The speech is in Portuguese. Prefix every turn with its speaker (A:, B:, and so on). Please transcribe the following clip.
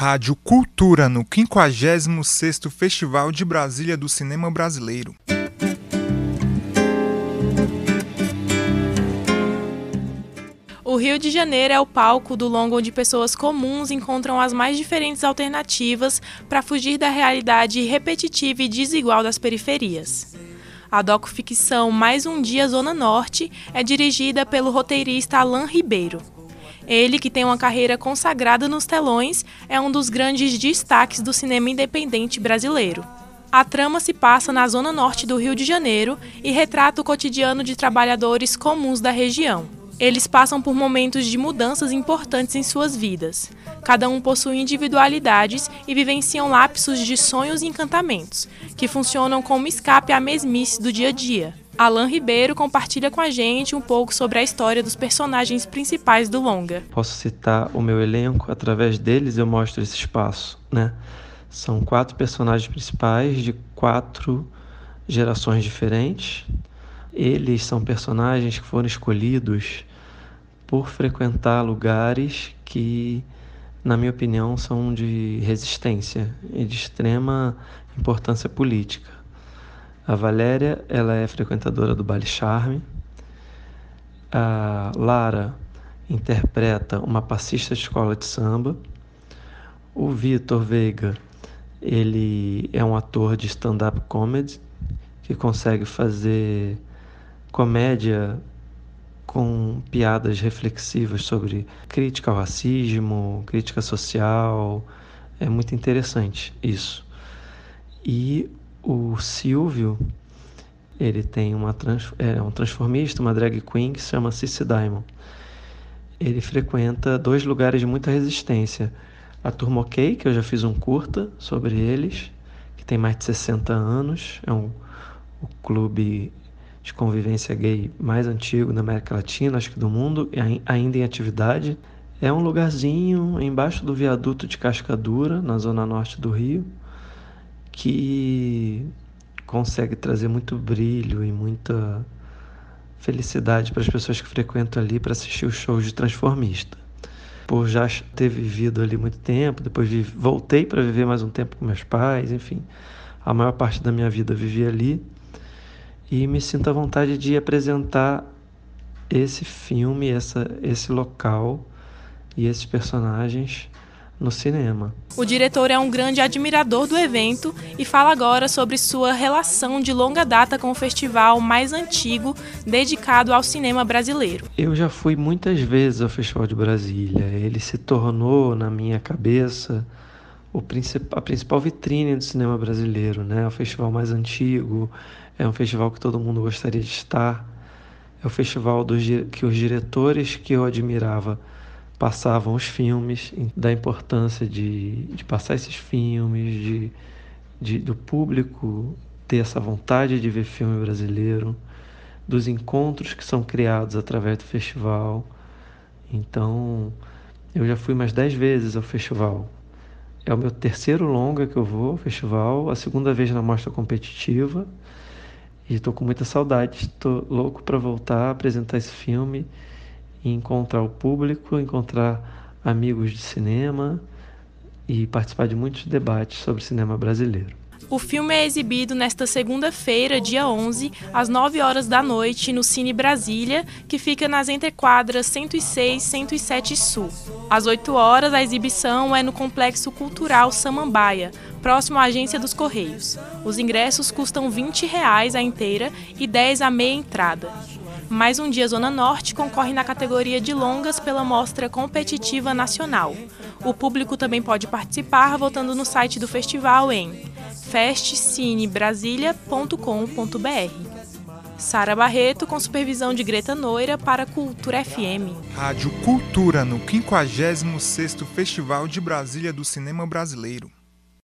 A: Rádio Cultura no 56º Festival de Brasília do Cinema Brasileiro.
B: O Rio de Janeiro é o palco do longo onde pessoas comuns encontram as mais diferentes alternativas para fugir da realidade repetitiva e desigual das periferias. A docu-ficção Mais um Dia Zona Norte é dirigida pelo roteirista Alain Ribeiro. Ele, que tem uma carreira consagrada nos telões, é um dos grandes destaques do cinema independente brasileiro. A trama se passa na zona norte do Rio de Janeiro e retrata o cotidiano de trabalhadores comuns da região. Eles passam por momentos de mudanças importantes em suas vidas. Cada um possui individualidades e vivenciam lapsos de sonhos e encantamentos, que funcionam como escape à mesmice do dia a dia. Alan Ribeiro compartilha com a gente um pouco sobre a história dos personagens principais do longa.
C: Posso citar o meu elenco, através deles eu mostro esse espaço, né? São quatro personagens principais de quatro gerações diferentes. Eles são personagens que foram escolhidos por frequentar lugares que, na minha opinião, são de resistência e de extrema importância política. A Valéria, ela é frequentadora do Baile Charme. A Lara interpreta uma passista de escola de samba. O Vitor Veiga, ele é um ator de stand-up comedy que consegue fazer comédia com piadas reflexivas sobre crítica ao racismo, crítica social. É muito interessante isso. E o Silvio, ele tem uma trans, é um transformista, uma drag queen que se chama Cici Diamond. Ele frequenta dois lugares de muita resistência. A Turma OK, que eu já fiz um curta sobre eles, que tem mais de 60 anos, é um o clube de convivência gay mais antigo da América Latina, acho que do mundo, ainda em atividade. É um lugarzinho embaixo do viaduto de Cascadura, na zona norte do Rio que consegue trazer muito brilho e muita felicidade para as pessoas que frequentam ali para assistir os shows de transformista. Por já ter vivido ali muito tempo, depois voltei para viver mais um tempo com meus pais, enfim, a maior parte da minha vida vivi ali e me sinto à vontade de apresentar esse filme, essa, esse local e esses personagens no cinema.
B: O diretor é um grande admirador do evento e fala agora sobre sua relação de longa data com o festival mais antigo dedicado ao cinema brasileiro.
C: Eu já fui muitas vezes ao Festival de Brasília. Ele se tornou, na minha cabeça, o a principal vitrine do cinema brasileiro, né? É o festival mais antigo, é um festival que todo mundo gostaria de estar. É o festival dos, que os diretores que eu admirava passavam os filmes, da importância de, de passar esses filmes, de, de, do público ter essa vontade de ver filme brasileiro, dos encontros que são criados através do festival. Então, eu já fui mais dez vezes ao festival. É o meu terceiro longa que eu vou ao festival, a segunda vez na mostra competitiva. E estou com muita saudade, estou louco para voltar a apresentar esse filme encontrar o público, encontrar amigos de cinema e participar de muitos debates sobre cinema brasileiro.
B: O filme é exibido nesta segunda-feira, dia 11, às 9 horas da noite, no Cine Brasília, que fica nas entrequadras 106 e 107 Sul. Às 8 horas, a exibição é no Complexo Cultural Samambaia, próximo à Agência dos Correios. Os ingressos custam 20 reais a inteira e 10 a meia entrada. Mais um dia Zona Norte concorre na categoria de longas pela Mostra Competitiva Nacional. O público também pode participar votando no site do festival em festcinebrasilia.com.br. Sara Barreto, com supervisão de Greta Noira, para Cultura FM.
A: Rádio Cultura, no 56º Festival de Brasília do Cinema Brasileiro.